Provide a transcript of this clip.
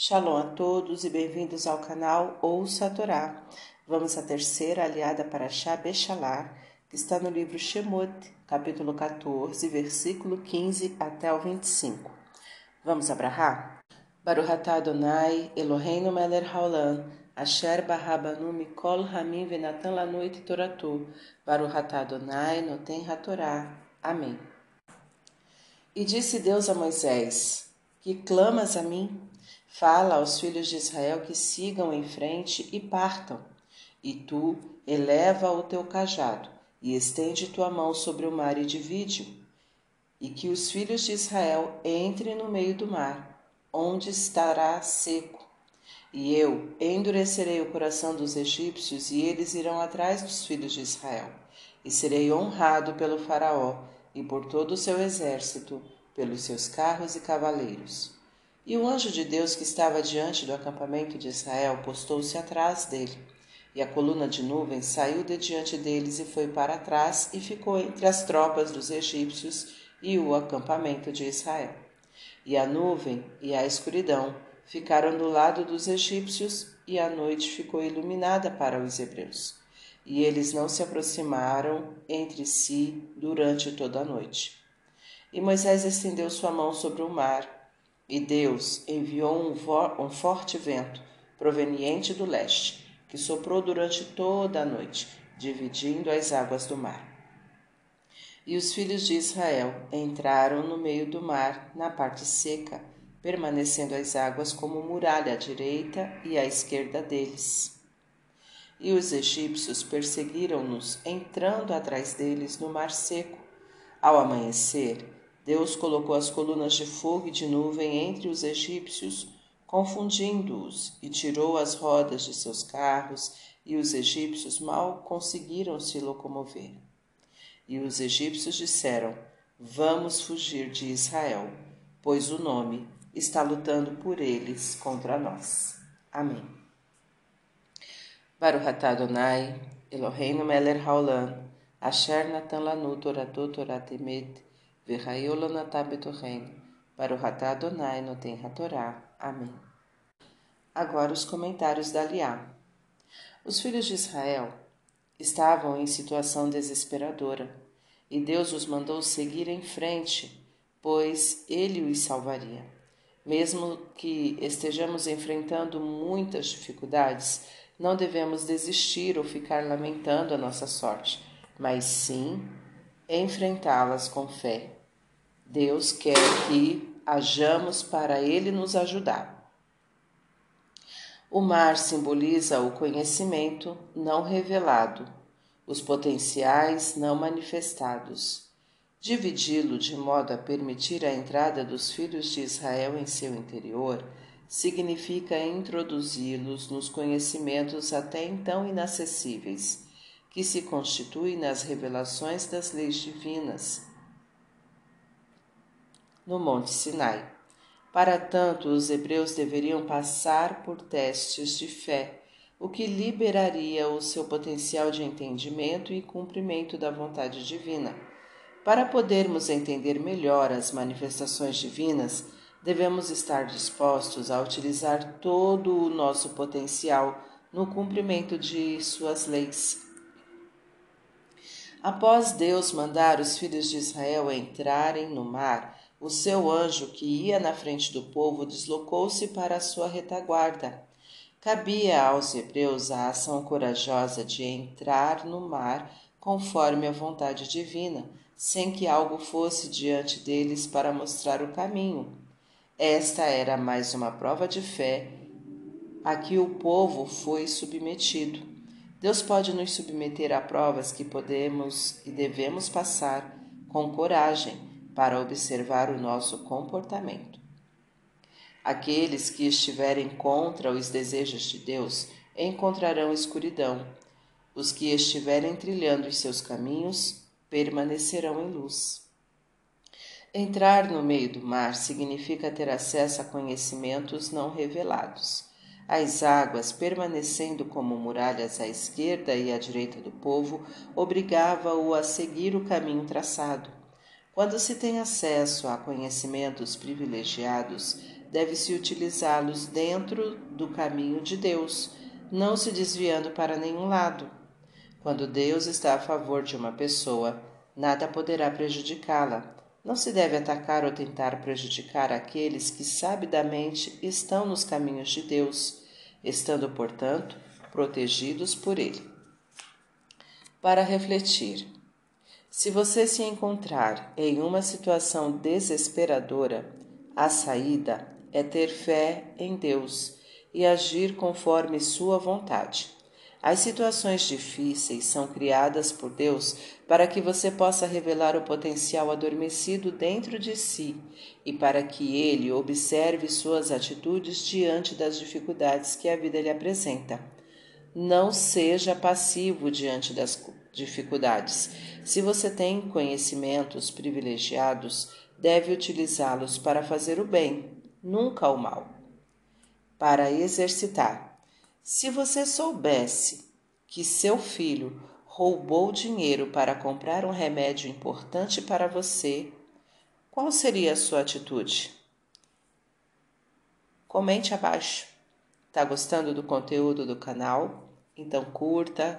Shalom a todos e bem-vindos ao canal Ouça a Torá. Vamos à terceira aliada para Shá Bechalá, que está no livro Shemot, capítulo 14, versículo 15 até o 25. Vamos abrahar? Baruch Adonai, Eloheinu melech haolam, asher barabanu mikol hamim venatan lanoit toratu, Baruch Adonai noten hatorá. Amém. E disse Deus a Moisés, que clamas a mim? Fala aos filhos de Israel que sigam em frente e partam. E tu eleva o teu cajado e estende tua mão sobre o mar e divide-o. E que os filhos de Israel entrem no meio do mar, onde estará seco. E eu endurecerei o coração dos egípcios, e eles irão atrás dos filhos de Israel. E serei honrado pelo Faraó e por todo o seu exército, pelos seus carros e cavaleiros. E o anjo de Deus que estava diante do acampamento de Israel postou-se atrás dele. E a coluna de nuvem saiu de diante deles e foi para trás e ficou entre as tropas dos egípcios e o acampamento de Israel. E a nuvem e a escuridão ficaram do lado dos egípcios e a noite ficou iluminada para os hebreus. E eles não se aproximaram entre si durante toda a noite. E Moisés estendeu sua mão sobre o mar e Deus enviou um, um forte vento proveniente do leste, que soprou durante toda a noite, dividindo as águas do mar. E os filhos de Israel entraram no meio do mar, na parte seca, permanecendo as águas como muralha à direita e à esquerda deles. E os egípcios perseguiram-nos, entrando atrás deles no mar seco. Ao amanhecer, Deus colocou as colunas de fogo e de nuvem entre os egípcios, confundindo-os, e tirou as rodas de seus carros, e os egípcios mal conseguiram se locomover. E os egípcios disseram: Vamos fugir de Israel, pois o nome está lutando por eles contra nós. Amém. Baruch atah Adonai, Eloheinu melech haolam, asher natan lanu toratot torat emet, para o Ratá Adonai no Tem Hatorá. Amém. Agora os comentários da Liá. Os filhos de Israel estavam em situação desesperadora e Deus os mandou seguir em frente, pois ele os salvaria. Mesmo que estejamos enfrentando muitas dificuldades, não devemos desistir ou ficar lamentando a nossa sorte, mas sim enfrentá-las com fé Deus quer que hajamos para Ele nos ajudar. O mar simboliza o conhecimento não revelado, os potenciais não manifestados. Dividi-lo de modo a permitir a entrada dos filhos de Israel em seu interior significa introduzi-los nos conhecimentos até então inacessíveis, que se constituem nas revelações das leis divinas no Monte Sinai. Para tanto, os hebreus deveriam passar por testes de fé, o que liberaria o seu potencial de entendimento e cumprimento da vontade divina. Para podermos entender melhor as manifestações divinas, devemos estar dispostos a utilizar todo o nosso potencial no cumprimento de suas leis. Após Deus mandar os filhos de Israel entrarem no mar, o seu anjo, que ia na frente do povo, deslocou-se para a sua retaguarda. Cabia aos hebreus a ação corajosa de entrar no mar conforme a vontade divina, sem que algo fosse diante deles para mostrar o caminho. Esta era mais uma prova de fé a que o povo foi submetido. Deus pode nos submeter a provas que podemos e devemos passar com coragem para observar o nosso comportamento. Aqueles que estiverem contra os desejos de Deus encontrarão escuridão. Os que estiverem trilhando os seus caminhos permanecerão em luz. Entrar no meio do mar significa ter acesso a conhecimentos não revelados. As águas, permanecendo como muralhas à esquerda e à direita do povo, obrigava-o a seguir o caminho traçado. Quando se tem acesso a conhecimentos privilegiados, deve-se utilizá-los dentro do caminho de Deus, não se desviando para nenhum lado. Quando Deus está a favor de uma pessoa, nada poderá prejudicá-la. Não se deve atacar ou tentar prejudicar aqueles que sabidamente estão nos caminhos de Deus, estando, portanto, protegidos por Ele. Para refletir. Se você se encontrar em uma situação desesperadora, a saída é ter fé em Deus e agir conforme Sua vontade. As situações difíceis são criadas por Deus para que você possa revelar o potencial adormecido dentro de si e para que ele observe suas atitudes diante das dificuldades que a vida lhe apresenta. Não seja passivo diante das dificuldades. Se você tem conhecimentos privilegiados, deve utilizá-los para fazer o bem, nunca o mal. Para exercitar se você soubesse que seu filho roubou dinheiro para comprar um remédio importante para você, qual seria a sua atitude? Comente abaixo. Tá gostando do conteúdo do canal? Então curta,